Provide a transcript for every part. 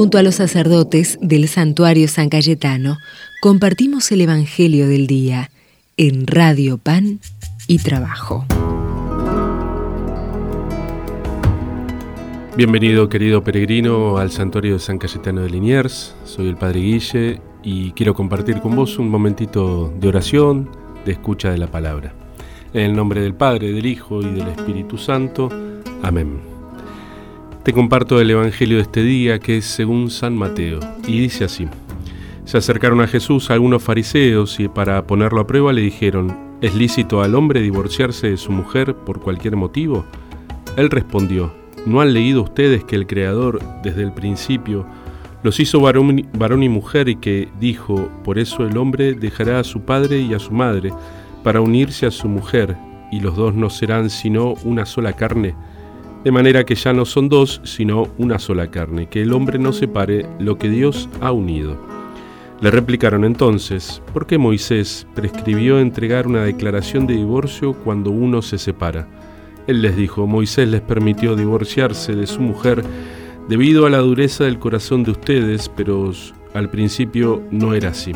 Junto a los sacerdotes del santuario San Cayetano, compartimos el Evangelio del Día en Radio Pan y Trabajo. Bienvenido querido peregrino al santuario de San Cayetano de Liniers, soy el Padre Guille y quiero compartir con vos un momentito de oración, de escucha de la palabra. En el nombre del Padre, del Hijo y del Espíritu Santo. Amén. Te comparto el Evangelio de este día que es según San Mateo y dice así. Se acercaron a Jesús algunos fariseos y para ponerlo a prueba le dijeron, ¿es lícito al hombre divorciarse de su mujer por cualquier motivo? Él respondió, ¿No han leído ustedes que el Creador desde el principio los hizo varón, y mujer y que dijo, por eso el hombre dejará a su padre y a su madre para unirse a su mujer, y los dos no serán sino una sola carne? De manera que ya no son dos, sino una sola carne, que el hombre no separe lo que Dios ha unido. Le replicaron entonces, ¿por qué Moisés prescribió entregar una declaración de divorcio cuando uno se separa? Él les dijo, Moisés les permitió divorciarse de su mujer debido a la dureza del corazón de ustedes, pero al principio no era así.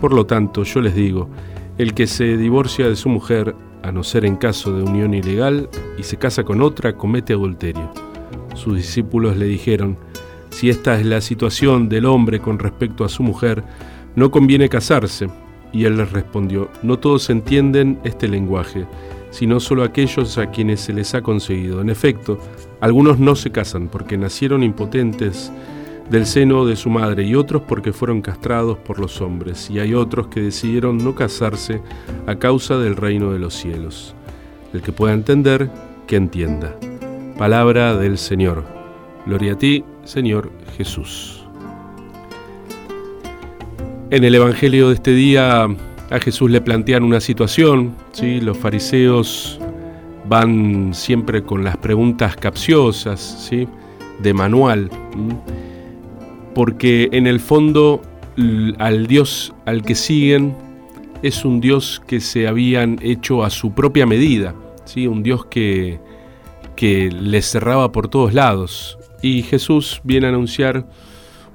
Por lo tanto, yo les digo, el que se divorcia de su mujer, a no ser en caso de unión ilegal, y se casa con otra, comete adulterio. Sus discípulos le dijeron, si esta es la situación del hombre con respecto a su mujer, no conviene casarse. Y él les respondió, no todos entienden este lenguaje sino solo aquellos a quienes se les ha conseguido. En efecto, algunos no se casan porque nacieron impotentes del seno de su madre y otros porque fueron castrados por los hombres, y hay otros que decidieron no casarse a causa del reino de los cielos. El que pueda entender, que entienda. Palabra del Señor. Gloria a ti, Señor Jesús. En el Evangelio de este día a Jesús le plantean una situación, ¿sí? los fariseos van siempre con las preguntas capciosas, ¿sí? de manual, porque en el fondo al Dios al que siguen es un Dios que se habían hecho a su propia medida, ¿sí? un Dios que, que les cerraba por todos lados. Y Jesús viene a anunciar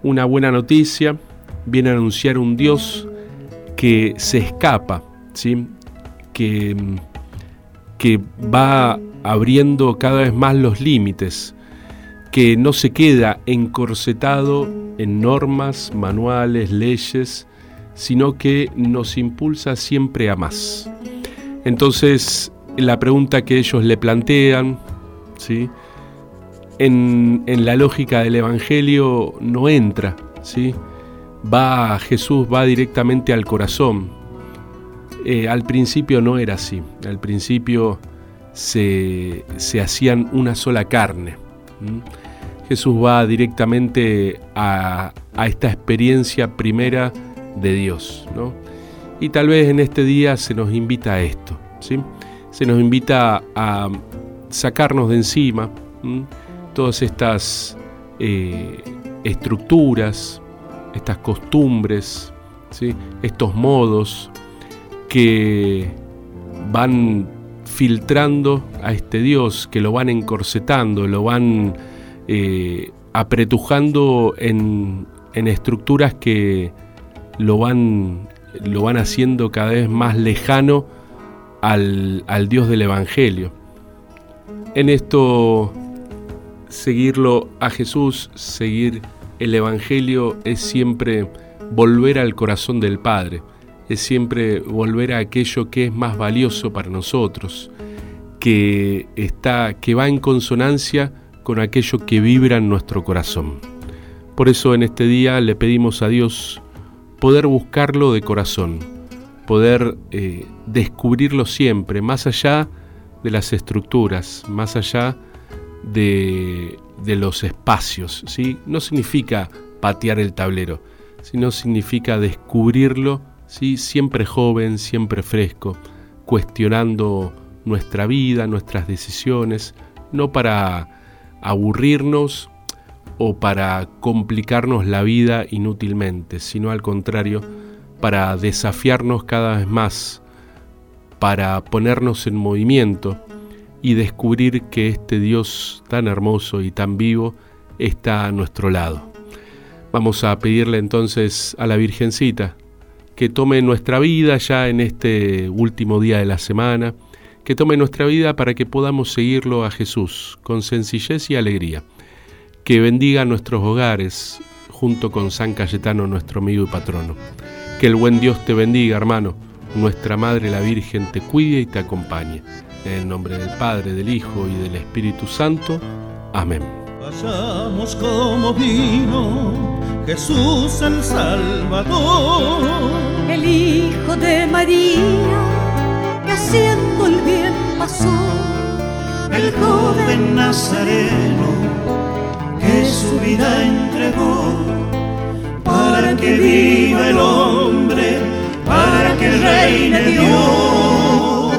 una buena noticia, viene a anunciar un Dios que se escapa, ¿sí? que, que va abriendo cada vez más los límites, que no se queda encorsetado en normas, manuales, leyes, sino que nos impulsa siempre a más. Entonces, la pregunta que ellos le plantean, ¿sí? en, en la lógica del Evangelio no entra, ¿sí? va Jesús va directamente al corazón. Eh, al principio no era así. Al principio se, hacían una sola carne. Jesús va directamente a, esta experiencia primera de Dios. Y tal vez en este día se nos invita a esto. ¿sí? Se nos invita a sacarnos de encima todas estas eh, estructuras, estas costumbres, ¿sí? estos modos que van filtrando a este Dios, que lo van encorsetando, lo van eh, apretujando en, estructuras que lo van, lo van haciendo cada vez más lejano al, al Dios del Evangelio. En esto, seguirlo a Jesús, seguir el Evangelio es siempre volver al corazón del Padre, es siempre volver a aquello que es más valioso para nosotros, que está que va en consonancia con aquello que vibra en nuestro corazón. Por eso en este día le pedimos a Dios poder buscarlo de corazón, poder eh, descubrirlo siempre, más allá de las estructuras, más allá de los espacios, ¿sí? No significa patear el tablero, sino significa descubrirlo, ¿sí? Siempre joven, siempre fresco, cuestionando nuestra vida, nuestras decisiones, no para aburrirnos o para complicarnos la vida inútilmente, sino al contrario, para desafiarnos cada vez más, para ponernos en movimiento, y descubrir que este Dios tan hermoso y tan vivo está a nuestro lado. Vamos a pedirle entonces a la Virgencita que tome nuestra vida ya en este último día de la semana, que tome nuestra vida para que podamos seguirlo a Jesús con sencillez y alegría, que bendiga nuestros hogares junto con San Cayetano, nuestro amigo y patrono. Que el buen Dios te bendiga, hermano. Nuestra Madre la Virgen te cuide y te acompañe. En el nombre del Padre, del Hijo y del Espíritu Santo. Amén. Pasamos como vino Jesús el Salvador, el Hijo de María, haciendo el bien pasó, el joven Nazareno, que su vida entregó, para que viva el hombre, para que reine Dios.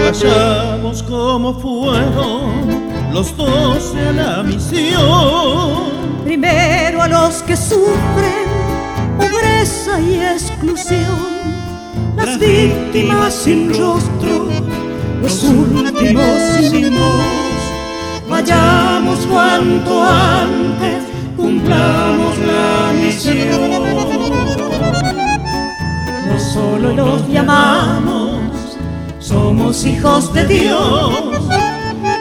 Vayamos como fueron los doce a la misión. Primero a los que sufren pobreza y exclusión, las víctimas sin rostro, los últimos sin voz. Vayamos cuanto antes, cumplamos la misión. No solo los llamamos, somos hijos de Dios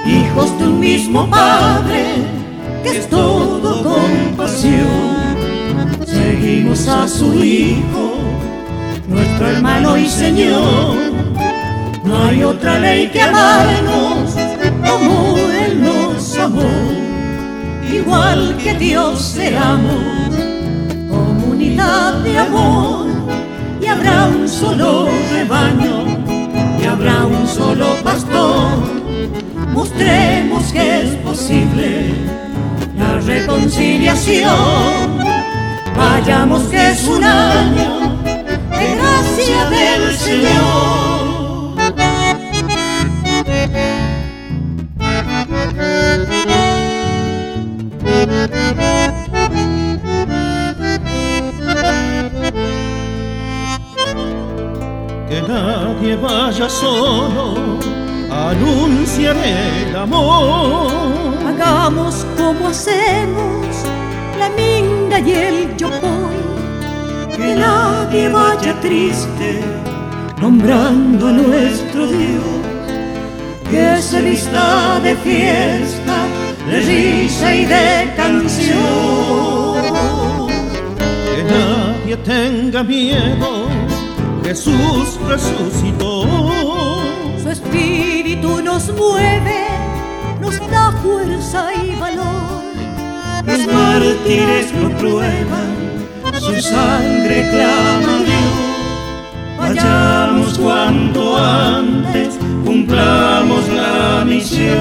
hijos de un mismo Padre, que es todo compasión. Seguimos a su Hijo, nuestro hermano y Señor. No hay otra ley que amarnos como Él nos amó. Igual que Dios seamos, comunidad de amor, y habrá un solo rebaño, y habrá un solo pastor mostremos que es posible la reconciliación. Vayamos que es un año de gracia del Señor. Que nadie vaya solo anunciar el amor. Hagamos como hacemos la minga y el yopón. Que nadie vaya triste nombrando a nuestro Dios. Que se vista de fiesta, de risa y de canción. Que nadie tenga miedo, Jesús resucitó espíritu nos mueve, nos da fuerza y valor. Los mártires lo prueban, su sangre clama Dios. Vayamos cuanto antes, cumplamos la misión.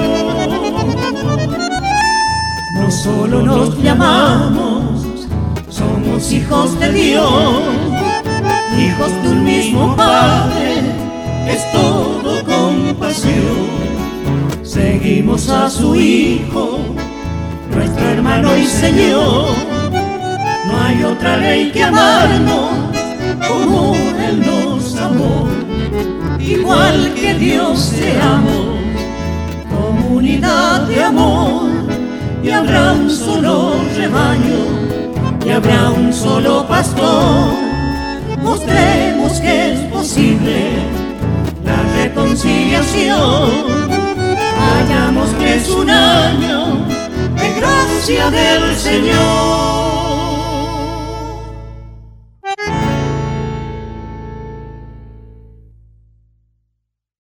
No solo nos llamamos, somos hijos de Dios, hijos de un mismo Padre, es todo seguimos a su Hijo, nuestro hermano y Señor. No hay otra ley que amarnos como Él nos amó, igual que Dios seamos, comunidad de amor, y habrá un solo rebaño, y habrá un solo pastor. Mostremos que es posible reconciliación. Hallamos que es un año de gracia del Señor.